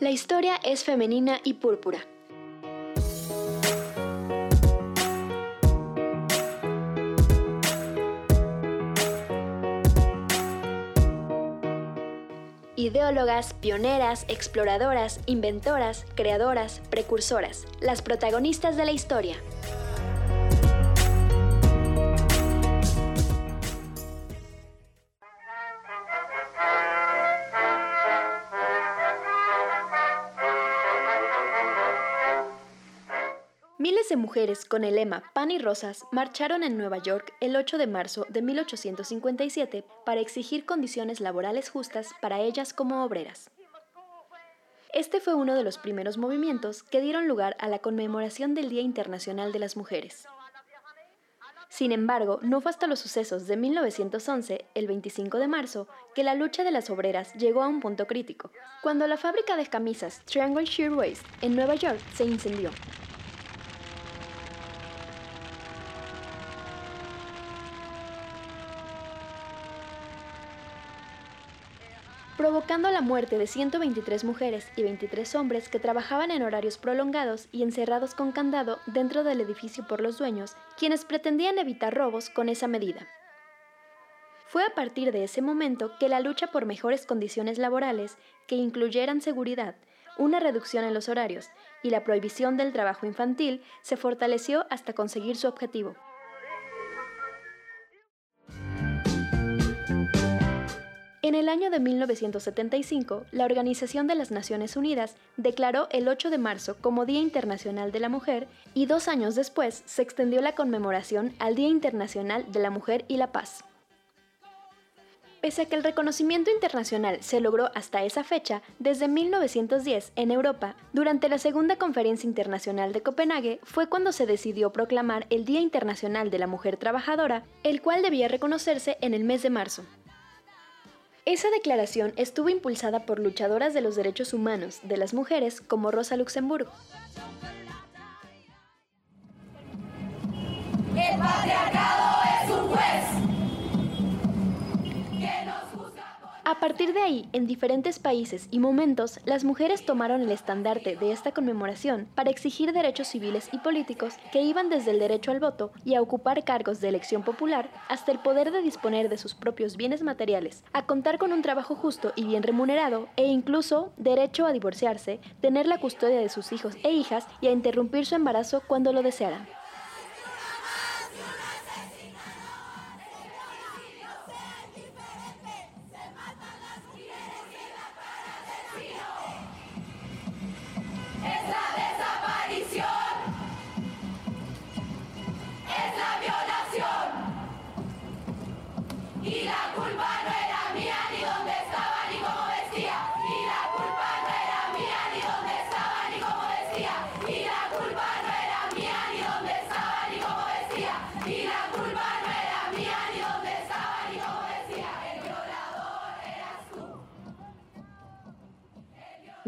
La historia es femenina y púrpura. Ideólogas, pioneras, exploradoras, inventoras, creadoras, precursoras, las protagonistas de la historia. Miles de mujeres con el lema Pan y Rosas marcharon en Nueva York el 8 de marzo de 1857 para exigir condiciones laborales justas para ellas como obreras. Este fue uno de los primeros movimientos que dieron lugar a la conmemoración del Día Internacional de las Mujeres. Sin embargo, no fue hasta los sucesos de 1911, el 25 de marzo, que la lucha de las obreras llegó a un punto crítico, cuando la fábrica de camisas Triangle Shirtwaist en Nueva York se incendió. Provocando la muerte de 123 mujeres y 23 hombres que trabajaban en horarios prolongados y encerrados con candado dentro del edificio por los dueños, quienes pretendían evitar robos con esa medida. Fue a partir de ese momento que la lucha por mejores condiciones laborales, que incluyeran seguridad, una reducción en los horarios y la prohibición del trabajo infantil, se fortaleció hasta conseguir su objetivo. En el año de 1975, la Organización de las Naciones Unidas declaró el 8 de marzo como Día Internacional de la Mujer y dos años después se extendió la conmemoración al Día Internacional de la Mujer y la Paz. Pese a que el reconocimiento internacional se logró hasta esa fecha, desde 1910 en Europa, durante la Segunda Conferencia Internacional de Copenhague, fue cuando se decidió proclamar el Día Internacional de la Mujer Trabajadora, el cual debía reconocerse en el mes de marzo. Esa declaración estuvo impulsada por luchadoras de los derechos humanos de las mujeres como Rosa Luxemburgo. El patriarcado es un juez A partir de ahí, en diferentes países y momentos, las mujeres tomaron el estandarte de esta conmemoración para exigir derechos civiles y políticos que iban desde el derecho al voto y a ocupar cargos de elección popular hasta el poder de disponer de sus propios bienes materiales, a contar con un trabajo justo y bien remunerado e incluso derecho a divorciarse, tener la custodia de sus hijos e hijas y a interrumpir su embarazo cuando lo desearan.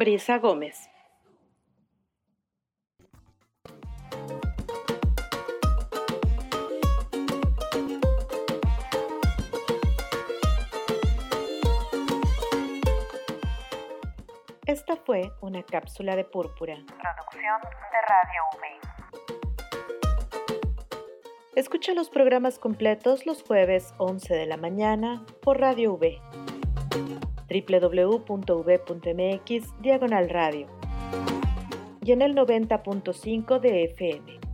Brisa Gómez. Esta fue una cápsula de púrpura. Producción de Radio UMEI. Escucha los programas completos los jueves 11 de la mañana por Radio V www.v.mx diagonal radio y en el 90.5 de FM.